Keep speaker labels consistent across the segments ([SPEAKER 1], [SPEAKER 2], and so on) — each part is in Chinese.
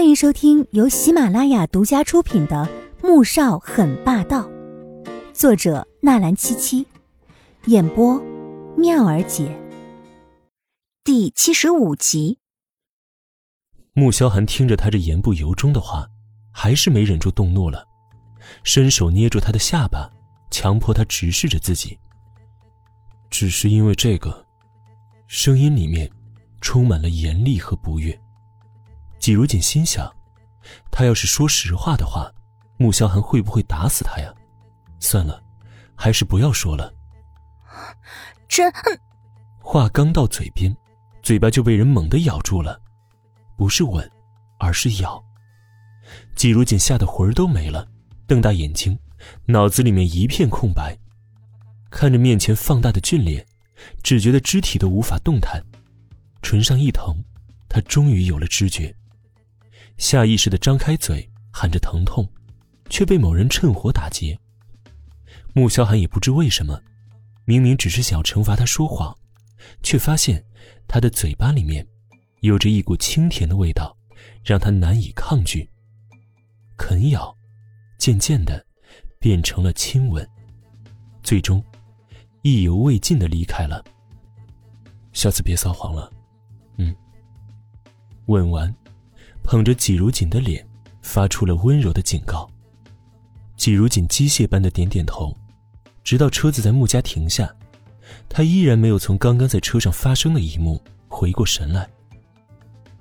[SPEAKER 1] 欢迎收听由喜马拉雅独家出品的《穆少很霸道》，作者纳兰七七，演播妙儿姐。第七十五集。
[SPEAKER 2] 穆萧寒听着他这言不由衷的话，还是没忍住动怒了，伸手捏住他的下巴，强迫他直视着自己。只是因为这个，声音里面充满了严厉和不悦。季如锦心想，他要是说实话的话，穆萧寒会不会打死他呀？算了，还是不要说了。
[SPEAKER 1] 真……
[SPEAKER 2] 话刚到嘴边，嘴巴就被人猛地咬住了，不是吻，而是咬。季如锦吓得魂儿都没了，瞪大眼睛，脑子里面一片空白，看着面前放大的俊脸，只觉得肢体都无法动弹，唇上一疼，他终于有了知觉。下意识的张开嘴喊着疼痛，却被某人趁火打劫。穆萧寒也不知为什么，明明只是想要惩罚他说谎，却发现他的嘴巴里面有着一股清甜的味道，让他难以抗拒。啃咬，渐渐的变成了亲吻，最终意犹未尽的离开了。下次别撒谎了，嗯。吻完。捧着季如锦的脸，发出了温柔的警告。季如锦机械般的点点头，直到车子在穆家停下，他依然没有从刚刚在车上发生的一幕回过神来。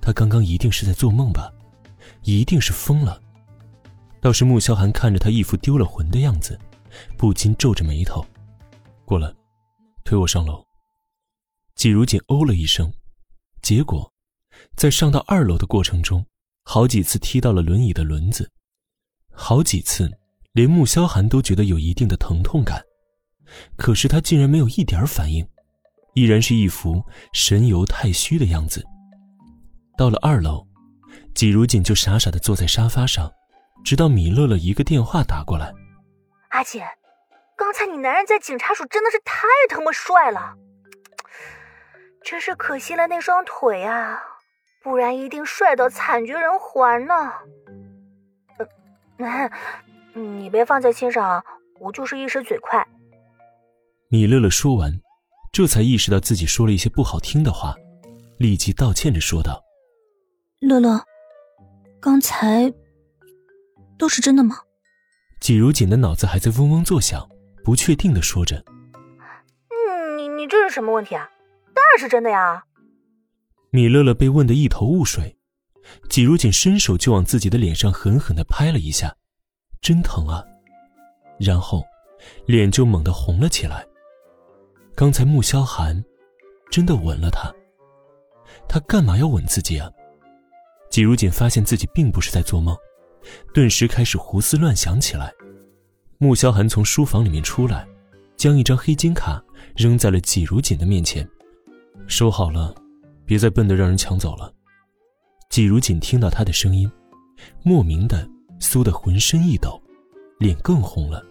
[SPEAKER 2] 他刚刚一定是在做梦吧，一定是疯了。倒是穆萧寒看着他一副丢了魂的样子，不禁皱着眉头。过来，推我上楼。季如锦哦了一声，结果。在上到二楼的过程中，好几次踢到了轮椅的轮子，好几次连穆萧寒都觉得有一定的疼痛感，可是他竟然没有一点反应，依然是一副神游太虚的样子。到了二楼，季如锦就傻傻的坐在沙发上，直到米乐乐一个电话打过来：“
[SPEAKER 3] 阿姐，刚才你男人在警察署真的是太他妈帅了，真是可惜了那双腿啊！”不然一定帅到惨绝人寰呢。你别放在心上，我就是一时嘴快。
[SPEAKER 2] 米乐乐说完，这才意识到自己说了一些不好听的话，立即道歉着说道：“
[SPEAKER 1] 乐乐，刚才都是真的吗？”
[SPEAKER 2] 季如锦的脑子还在嗡嗡作响，不确定的说着：“
[SPEAKER 3] 嗯，你你这是什么问题啊？当然是真的呀。”
[SPEAKER 2] 米乐乐被问得一头雾水，季如锦伸手就往自己的脸上狠狠的拍了一下，真疼啊！然后，脸就猛地红了起来。刚才穆萧寒真的吻了他，他干嘛要吻自己啊？季如锦发现自己并不是在做梦，顿时开始胡思乱想起来。穆萧寒从书房里面出来，将一张黑金卡扔在了季如锦的面前，收好了。别再笨的让人抢走了。季如锦听到他的声音，莫名的酥的浑身一抖，脸更红了。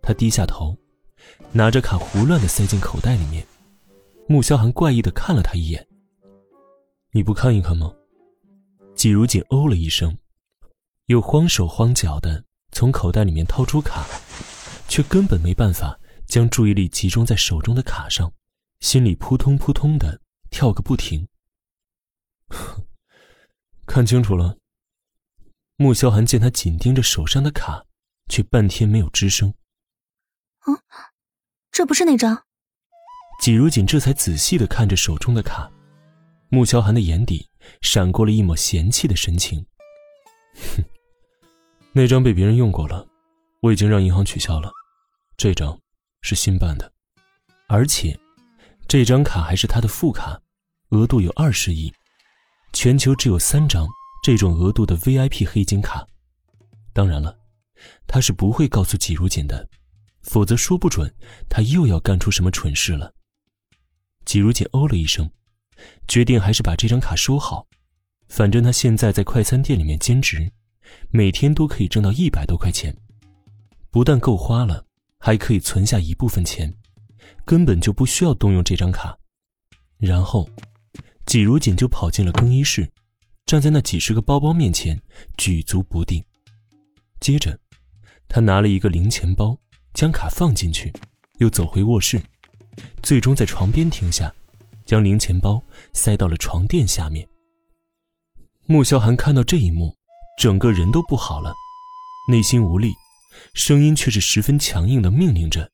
[SPEAKER 2] 他低下头，拿着卡胡乱的塞进口袋里面。穆萧寒怪异的看了他一眼：“你不看一看吗？”季如锦哦了一声，又慌手慌脚的从口袋里面掏出卡，却根本没办法将注意力集中在手中的卡上，心里扑通扑通的。跳个不停。看清楚了。穆萧寒见他紧盯着手上的卡，却半天没有吱声。
[SPEAKER 1] 嗯，这不是那张。
[SPEAKER 2] 季如锦这才仔细的看着手中的卡，穆萧寒的眼底闪过了一抹嫌弃的神情。哼，那张被别人用过了，我已经让银行取消了，这张是新办的，而且。这张卡还是他的副卡，额度有二十亿，全球只有三张这种额度的 VIP 黑金卡。当然了，他是不会告诉季如锦的，否则说不准他又要干出什么蠢事了。季如锦哦了一声，决定还是把这张卡收好，反正他现在在快餐店里面兼职，每天都可以挣到一百多块钱，不但够花了，还可以存下一部分钱。根本就不需要动用这张卡，然后，季如锦就跑进了更衣室，站在那几十个包包面前，举足不定。接着，他拿了一个零钱包，将卡放进去，又走回卧室，最终在床边停下，将零钱包塞到了床垫下面。穆萧寒看到这一幕，整个人都不好了，内心无力，声音却是十分强硬的命令着：“，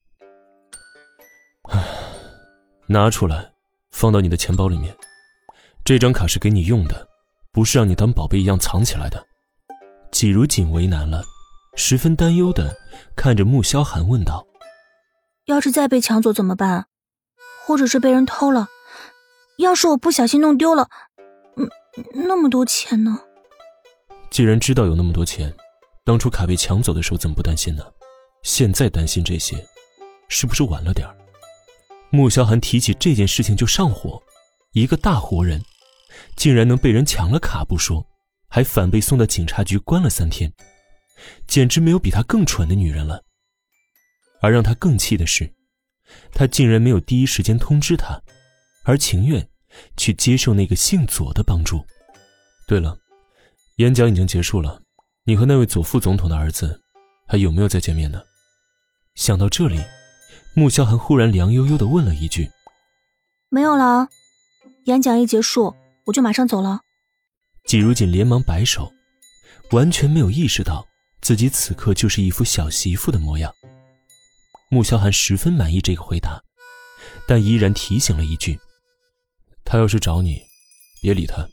[SPEAKER 2] 拿出来，放到你的钱包里面。这张卡是给你用的，不是让你当宝贝一样藏起来的。”季如锦为难了。十分担忧的看着穆萧寒问道：“
[SPEAKER 3] 要是再被抢走怎么办？或者是被人偷了？要是我不小心弄丢了，嗯，那么多钱呢？”
[SPEAKER 2] 既然知道有那么多钱，当初卡被抢走的时候怎么不担心呢？现在担心这些，是不是晚了点儿？穆萧寒提起这件事情就上火，一个大活人，竟然能被人抢了卡不说，还反被送到警察局关了三天。简直没有比他更蠢的女人了。而让他更气的是，他竟然没有第一时间通知他，而情愿去接受那个姓左的帮助。对了，演讲已经结束了，你和那位左副总统的儿子还有没有再见面呢？想到这里，穆萧寒忽然凉悠悠的问了一句：“
[SPEAKER 3] 没有了，演讲一结束我就马上走了。”
[SPEAKER 2] 季如锦连忙摆手，完全没有意识到。自己此刻就是一副小媳妇的模样。穆萧寒十分满意这个回答，但依然提醒了一句：“他要是找你，别理他。